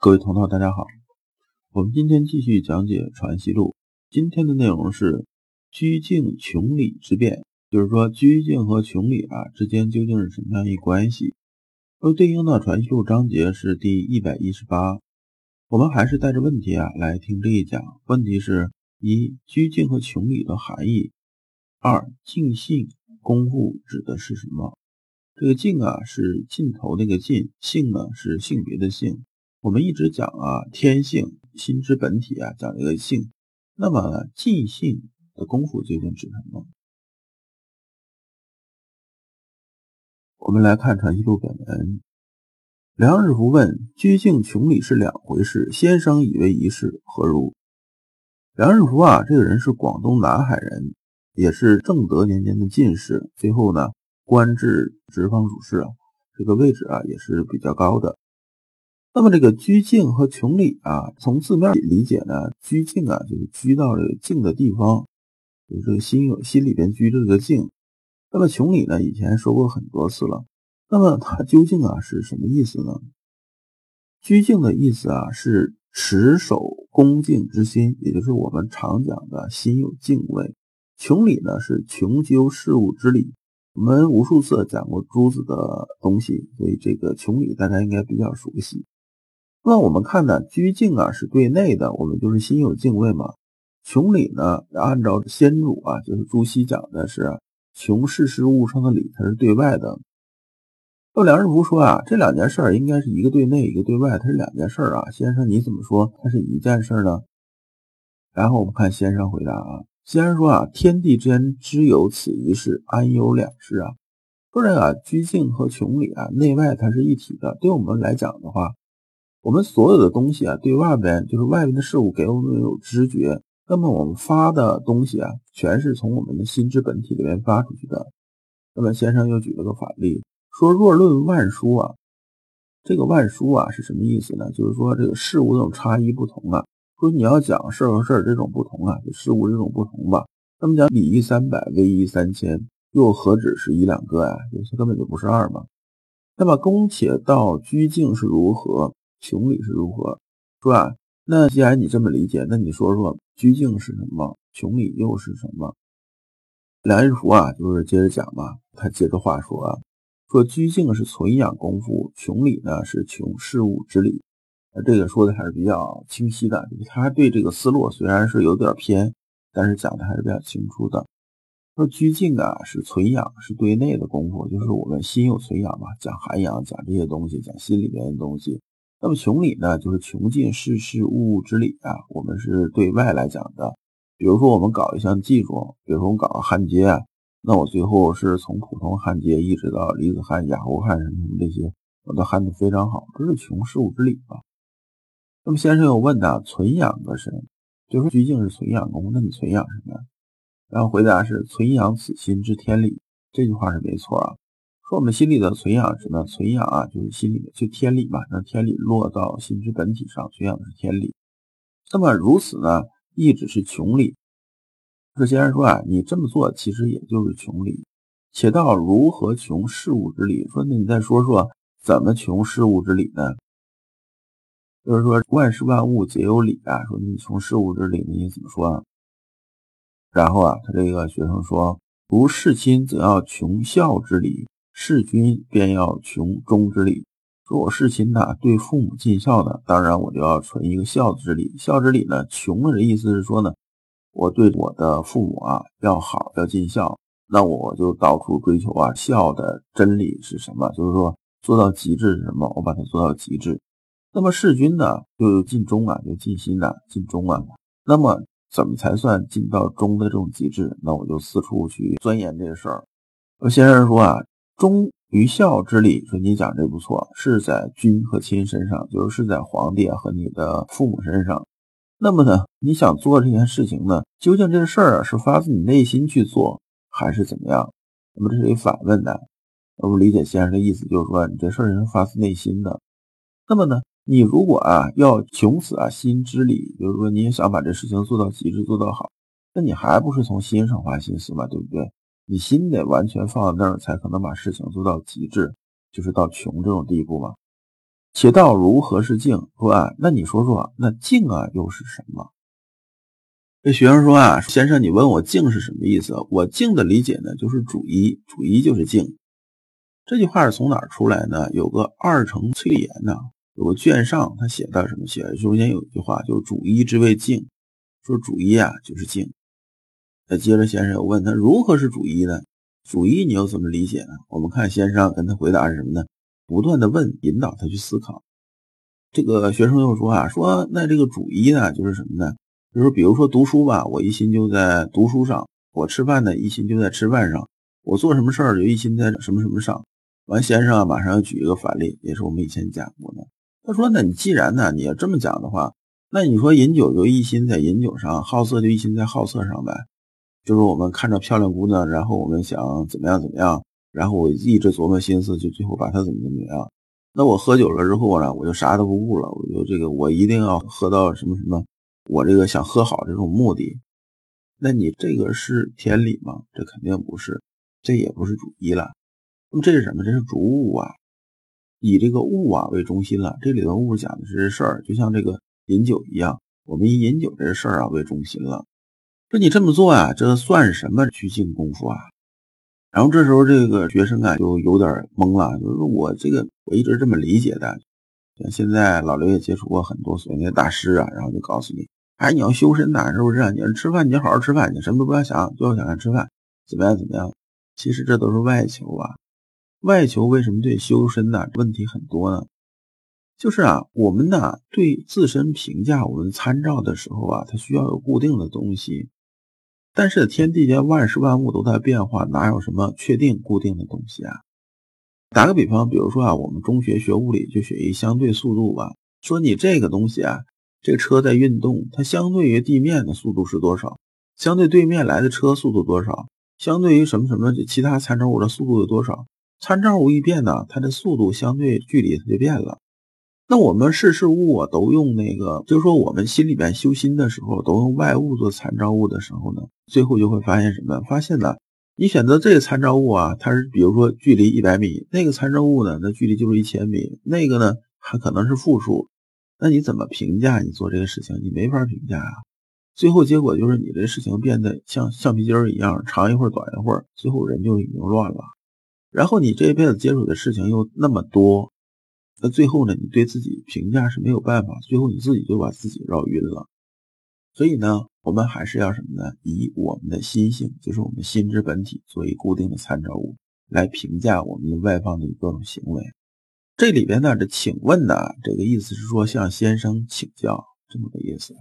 各位同道，大家好。我们今天继续讲解《传习录》，今天的内容是居静穷理之变，就是说居静和穷理啊之间究竟是什么样一关系？而对应的《传习录》章节是第一百一十八。我们还是带着问题啊来听这一讲。问题是：一、居静和穷理的含义；二、静性功夫指的是什么？这个静啊是尽头那个尽，性呢是性别的性。我们一直讲啊，天性、心之本体啊，讲这个性。那么尽性的功夫究竟指什么？我们来看《传习录》本文。梁日福问：“居静穷理是两回事，先生以为一事，何如？”梁日福啊，这个人是广东南海人，也是正德年间的进士，最后呢官至直方主事啊，这个位置啊也是比较高的。那么这个居静和穷理啊，从字面理解呢，居静啊就是居到这个静的地方，就是心有心里边居着这个静。那么穷理呢，以前说过很多次了。那么它 究竟啊是什么意思呢？居静的意思啊是持守恭敬之心，也就是我们常讲的心有敬畏。穷理呢是穷究事物之理。我们无数次讲过诸子的东西，所以这个穷理大家应该比较熟悉。那我们看呢，居静啊是对内的，我们就是心有敬畏嘛。穷理呢，按照先主啊，就是朱熹讲的是穷世事物上的理，它是对外的。那梁实福说啊，这两件事儿应该是一个对内，一个对外，它是两件事儿啊。先生你怎么说它是一件事儿呢？然后我们看先生回答啊，先生说啊，天地之间只有此一事，安有两事啊？说这个居静和穷理啊，内外它是一体的。对我们来讲的话。我们所有的东西啊，对外边就是外面的事物给我们有知觉，那么我们发的东西啊，全是从我们的心之本体里面发出去的。那么先生又举了个反例，说若论万殊啊，这个万殊啊是什么意思呢？就是说这个事物这种差异不同啊，说你要讲事和事这种不同啊，就事物这种不同吧。那么讲礼义三百，威仪三千，又何止是一两个呀？这根本就不是二嘛。那么公且道居静是如何？穷理是如何，是吧？那既然你这么理解，那你说说居静是什么？穷理又是什么？梁日福啊，就是接着讲嘛。他接着话说啊，说居静是存养功夫，穷理呢是穷事物之理。那这个说的还是比较清晰的。他对这个思路虽然是有点偏，但是讲的还是比较清楚的。说居静啊是存养，是对内的功夫，就是我们心有存养嘛，讲涵养，讲这些东西，讲心里面的东西。那么穷理呢，就是穷尽世事物物之理啊。我们是对外来讲的，比如说我们搞一项技术，比如说我们搞个焊接啊，那我最后是从普通焊接一直到离子焊、氩弧焊什么什么这些，我都焊的非常好，这是穷事物之理吧。那么先生又问他存养个什么？就说居静是存养功，那你存养什么呀？然后回答是存养此心之天理。这句话是没错啊。说我们心里的存养什么？存养啊，就是心里的就天理嘛，让天理落到心之本体上，存养的是天理。那么如此呢，亦只是穷理。说先生说啊，你这么做其实也就是穷理。且道如何穷事物之理？说那你再说说怎么穷事物之理呢？就是说万事万物皆有理啊。说你穷事物之理，你怎么说啊？然后啊，他这个学生说，如事亲则要穷孝之理。事君便要穷忠之礼，说我事亲呐，对父母尽孝呢，当然我就要存一个孝之礼。孝之礼呢，穷的意思是说呢，我对我的父母啊要好，要尽孝，那我就到处追求啊孝的真理是什么？就是说做到极致是什么？我把它做到极致。那么事君呢，就尽忠啊，就尽心呐，尽忠啊。那么怎么才算尽到忠的这种极致？那我就四处去钻研这个事儿。我先生说啊。忠于孝之礼，说你讲这不错，是在君和亲身上，就是是在皇帝和你的父母身上。那么呢，你想做这件事情呢，究竟这事儿啊是发自你内心去做，还是怎么样？那么这是一反问的。我们理解先生的意思，就是说你这事儿是发自内心的。那么呢，你如果啊要穷此啊心之理，就是说你也想把这事情做到极致，做到好，那你还不是从心上花心思嘛，对不对？你心得完全放在那儿，才可能把事情做到极致，就是到穷这种地步嘛。且道如何是静？说啊，那你说说，那静啊又是什么？这学生说啊，先生，你问我静是什么意思？我静的理解呢，就是主一，主一就是静。这句话是从哪儿出来呢？有个二程崔岩呐，有个卷上他写的什么写？中间有一句话，就是主一之谓静，说主一啊就是静。那接着先生又问他如何是主一呢？主一你又怎么理解呢？我们看先生跟他回答是什么呢？不断的问，引导他去思考。这个学生又说啊，说那这个主一呢，就是什么呢？就是比如说读书吧，我一心就在读书上；我吃饭呢，一心就在吃饭上；我做什么事儿就一心在什么什么上。完，先生啊，马上要举一个反例，也是我们以前讲过的。他说：“那你既然呢，你要这么讲的话，那你说饮酒就一心在饮酒上，好色就一心在好色上呗？就是我们看着漂亮姑娘，然后我们想怎么样怎么样，然后我一直琢磨心思，就最后把她怎么怎么样。那我喝酒了之后呢，我就啥都不顾了，我就这个我一定要喝到什么什么。”我这个想喝好这种目的，那你这个是天理吗？这肯定不是，这也不是主一了。那么这是什么？这是主物啊，以这个物啊为中心了。这里头物讲的是事儿，就像这个饮酒一样，我们以饮酒这事儿啊为中心了。说你这么做啊，这算什么虚静功夫啊？然后这时候这个学生啊就有点懵了，就是我这个我一直这么理解的。像现在老刘也接触过很多所谓的大师啊，然后就告诉你。哎，你要修身呐，是不是？你要吃饭，你就好好吃饭，你什么都不要想，就要想着吃饭，怎么样？怎么样？其实这都是外求啊。外求为什么对修身呢问题很多呢？就是啊，我们呢对自身评价，我们参照的时候啊，它需要有固定的东西。但是天地间万事万物都在变化，哪有什么确定固定的东西啊？打个比方，比如说啊，我们中学学物理就学一相对速度吧，说你这个东西啊。这个车在运动，它相对于地面的速度是多少？相对对面来的车速度多少？相对于什么什么其他参照物的速度有多少？参照物一变呢，它的速度相对距离它就变了。那我们事事物啊都用那个，就是说我们心里边修心的时候都用外物做参照物的时候呢，最后就会发现什么？发现呢，你选择这个参照物啊，它是比如说距离一百米，那个参照物呢，那距离就是一千米，那个呢还可能是负数。那你怎么评价你做这个事情？你没法评价啊！最后结果就是你这事情变得像橡皮筋儿一样，长一会儿短一会儿，最后人就已经乱了。然后你这一辈子接触的事情又那么多，那最后呢，你对自己评价是没有办法，最后你自己就把自己绕晕了。所以呢，我们还是要什么呢？以我们的心性，就是我们心之本体，作为固定的参照物，来评价我们的外方的各种行为。这里边呢，这请问呢，这个意思是说向先生请教这么个意思。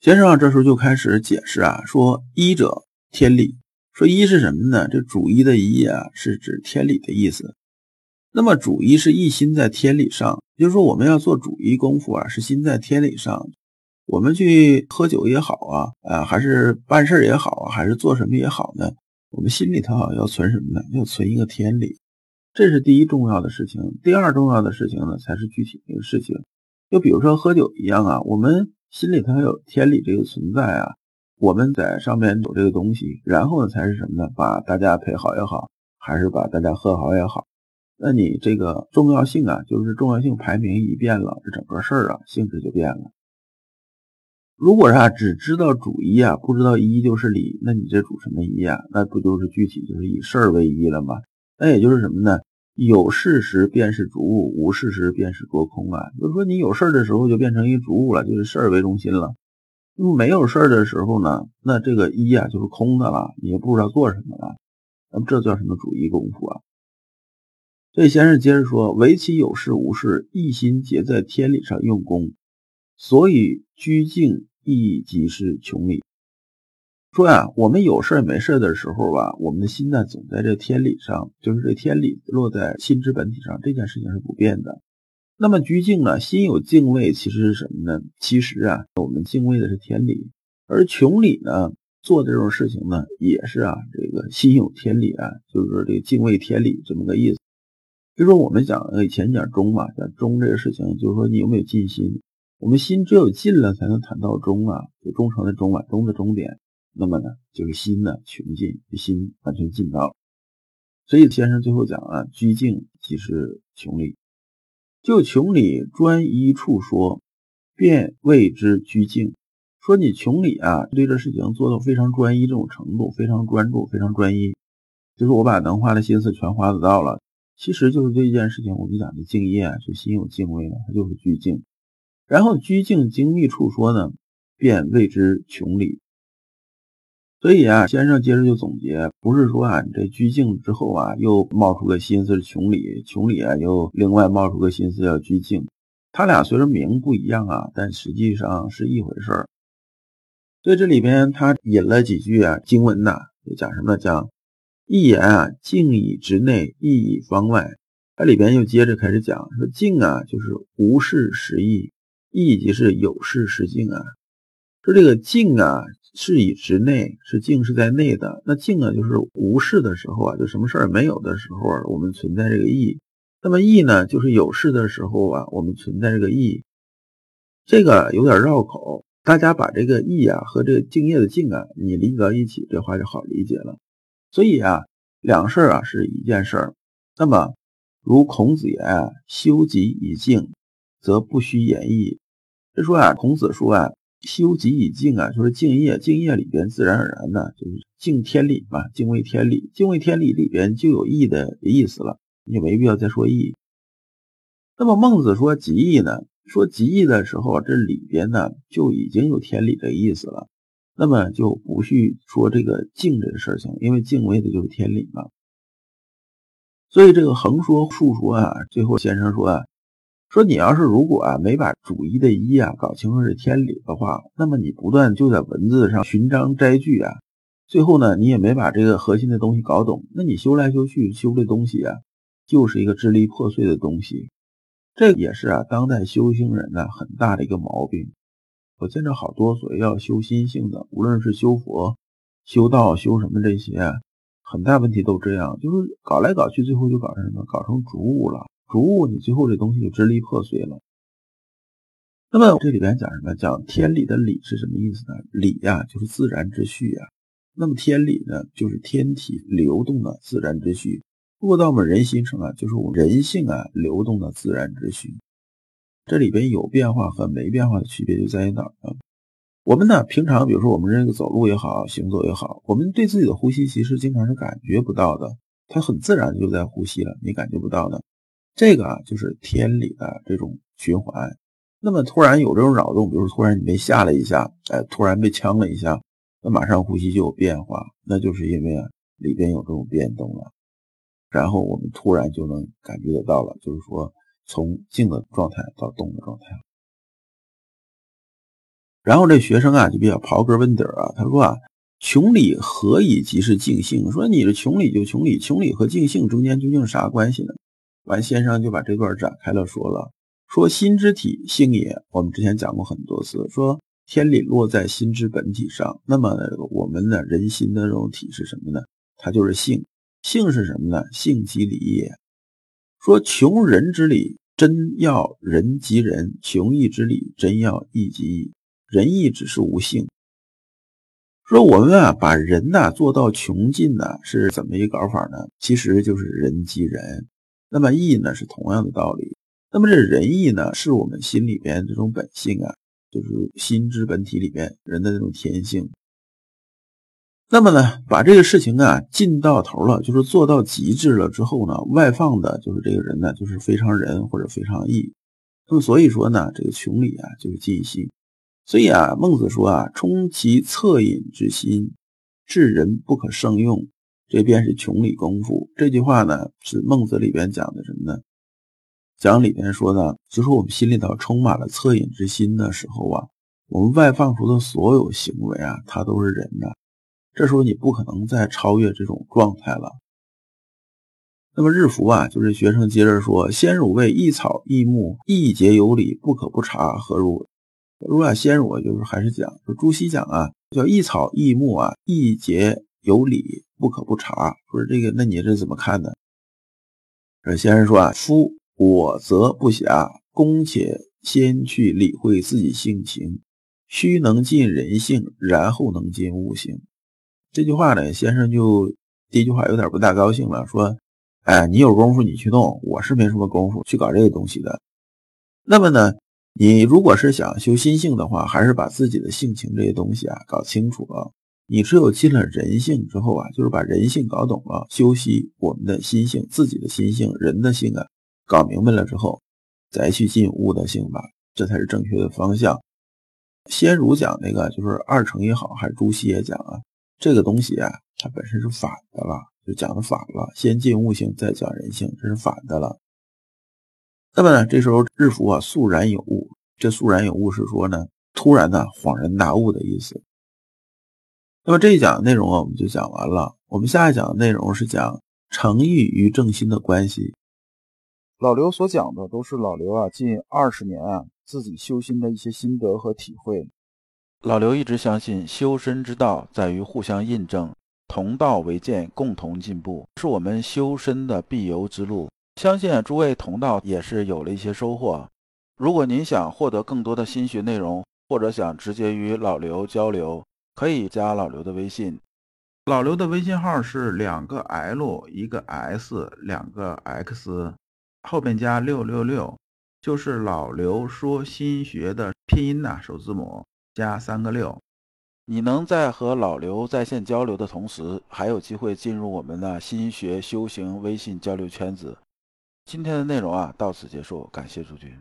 先生，这时候就开始解释啊，说一者天理，说一是什么呢？这主一的一啊，是指天理的意思。那么主一是一心在天理上，就是说我们要做主一功夫啊，是心在天理上。我们去喝酒也好啊，啊，还是办事也好，还是做什么也好呢？我们心里头要存什么呢？要存一个天理。这是第一重要的事情，第二重要的事情呢，才是具体的事情。就比如说喝酒一样啊，我们心里头有天理这个存在啊，我们在上面有这个东西，然后呢才是什么呢？把大家陪好也好，还是把大家喝好也好，那你这个重要性啊，就是重要性排名一变了，这整个事儿啊性质就变了。如果啊只知道主一啊，不知道一就是理，那你这主什么一啊？那不就是具体就是以事儿为一了吗？那也就是什么呢？有事时便是主物，无事时便是多空啊。就是说，你有事儿的时候就变成一主物了，就是事儿为中心了。那么没有事儿的时候呢，那这个一啊就是空的了，你也不知道做什么了。那么这叫什么主义功夫啊？所以先生接着说：唯其有事无事，一心结在天理上用功，所以居静亦即是穷理。说呀，我们有事没事的时候吧，我们的心呢总在这天理上，就是这天理落在心之本体上，这件事情是不变的。那么居静呢，心有敬畏，其实是什么呢？其实啊，我们敬畏的是天理，而穷理呢，做这种事情呢，也是啊，这个心有天理啊，就是这个敬畏天理这么个意思。就说我们讲以前讲忠嘛，讲忠这个事情，就是说你有没有尽心？我们心只有尽了，才能谈到忠啊，就忠诚的忠啊，忠的终点。那么呢，就是心呢穷尽，心完全尽到了。所以先生最后讲啊，居静即是穷理。就穷理专一处说，便谓之居静。说你穷理啊，对这事情做到非常专一这种程度，非常专注，非常专一，就是我把能花的心思全花得到了。其实就是这一件事情，我们讲的敬业，就心有敬畏了，它就是居敬。然后居敬精密处说呢，便谓之穷理。所以啊，先生接着就总结，不是说啊，你这居静之后啊，又冒出个心思是穷理，穷理啊，又另外冒出个心思要居静。他俩虽然名不一样啊，但实际上是一回事儿。所以这里边他引了几句啊经文呐，就讲什么讲一言啊，静以直内，意以方外。它里边又接着开始讲说静啊，就是无事时意，意即是有事时静啊。说这个静啊，是以直内，是静是在内的。那静啊，就是无事的时候啊，就什么事儿没有的时候啊，我们存在这个意。那么意呢，就是有事的时候啊，我们存在这个意。这个有点绕口。大家把这个义啊和这个敬业的敬啊，你理解到一起，这话就好理解了。所以啊，两事儿啊是一件事儿。那么，如孔子言啊，修己以敬，则不须言义。这说啊，孔子说啊，修己以敬啊，就是敬业。敬业里边自然而然的就是敬天理嘛，敬畏天理。敬畏天理里边就有义的意思了，你没必要再说义。那么孟子说己义呢？说极义的时候，这里边呢就已经有天理的意思了，那么就不去说这个敬这个事情，因为敬畏的就是天理嘛。所以这个横说竖说啊，最后先生说啊，说你要是如果啊没把主一的一啊搞清楚是天理的话，那么你不断就在文字上寻章摘句啊，最后呢你也没把这个核心的东西搞懂，那你修来修去修这东西啊，就是一个支离破碎的东西。这也是啊，当代修行人呢很大的一个毛病。我见着好多所谓要修心性的，无论是修佛、修道、修什么这些，很大问题都这样，就是搞来搞去，最后就搞成什么？搞成逐物了。逐物，你最后这东西就支离破碎了。那么这里边讲什么？讲天理的理是什么意思呢？理呀，就是自然之序呀。那么天理呢，就是天体流动的自然之序。落到我们人心上啊，就是我们人性啊流动的自然之序。这里边有变化和没变化的区别就在于哪儿呢？我们呢平常比如说我们这个走路也好，行走也好，我们对自己的呼吸其实经常是感觉不到的，它很自然就在呼吸了，你感觉不到的。这个啊就是天理的这种循环。那么突然有这种扰动，比如说突然你被吓了一下，哎，突然被呛了一下，那马上呼吸就有变化，那就是因为啊里边有这种变动了。然后我们突然就能感觉得到了，就是说从静的状态到动的状态。然后这学生啊就比较刨根问底啊，他说啊，穷理何以即是静性？说你这穷理就穷理，穷理和静性中间究竟啥关系呢？完，先生就把这段展开了说了，说心之体性也。我们之前讲过很多次，说天理落在心之本体上，那么我们的人心的这种体是什么呢？它就是性。性是什么呢？性即理也。说穷人之理，真要人即人；穷义之理，真要义即义。仁义只是无性。说我们啊，把人呐做到穷尽呢，是怎么一搞法呢？其实就是人即人。那么义呢，是同样的道理。那么这仁义呢，是我们心里边这种本性啊，就是心之本体里边人的这种天性。那么呢，把这个事情啊尽到头了，就是做到极致了之后呢，外放的就是这个人呢，就是非常仁或者非常义。那么所以说呢，这个穷理啊就是尽心。所以啊，孟子说啊，充其恻隐之心，治人不可胜用，这便是穷理功夫。这句话呢，是孟子里边讲的什么呢？讲里边说的，就是我们心里头充满了恻隐之心的时候啊，我们外放出的所有行为啊，它都是仁的。这时候你不可能再超越这种状态了。那么日服啊，就是学生接着说：“先儒谓异草异木，一节有理，不可不察，何如？”如啊，先儒就是还是讲，说朱熹讲啊，叫异草异木啊，一节有理，不可不察。说这个，那你这怎么看呢？这先生说啊：“夫我则不暇，公且先去理会自己性情，须能尽人性，然后能尽物性。”这句话呢，先生就第一句话有点不大高兴了，说：“哎，你有功夫你去弄，我是没什么功夫去搞这个东西的。那么呢，你如果是想修心性的话，还是把自己的性情这些东西啊搞清楚了。你只有进了人性之后啊，就是把人性搞懂了，修习我们的心性，自己的心性，人的性啊，搞明白了之后，再去进物的性吧，这才是正确的方向。先儒讲那个就是二程也好，还是朱熹也讲啊，这个东西啊，它本身是反的了，就讲的反了。先进悟性，再讲人性，这是反的了。那么呢，这时候日服啊，肃然有悟。这肃然有悟是说呢，突然呢恍然大悟的意思。那么这一讲的内容啊，我们就讲完了。我们下一讲的内容是讲诚意与正心的关系。老刘所讲的都是老刘啊近二十年啊自己修心的一些心得和体会。老刘一直相信修身之道在于互相印证，同道为鉴，共同进步，是我们修身的必由之路。相信诸位同道也是有了一些收获。如果您想获得更多的心学内容，或者想直接与老刘交流。可以加老刘的微信，老刘的微信号是两个 L 一个 S 两个 X，后边加六六六，就是老刘说心学的拼音呐，首字母加三个六。你能在和老刘在线交流的同时，还有机会进入我们的心学修行微信交流圈子。今天的内容啊，到此结束，感谢诸君。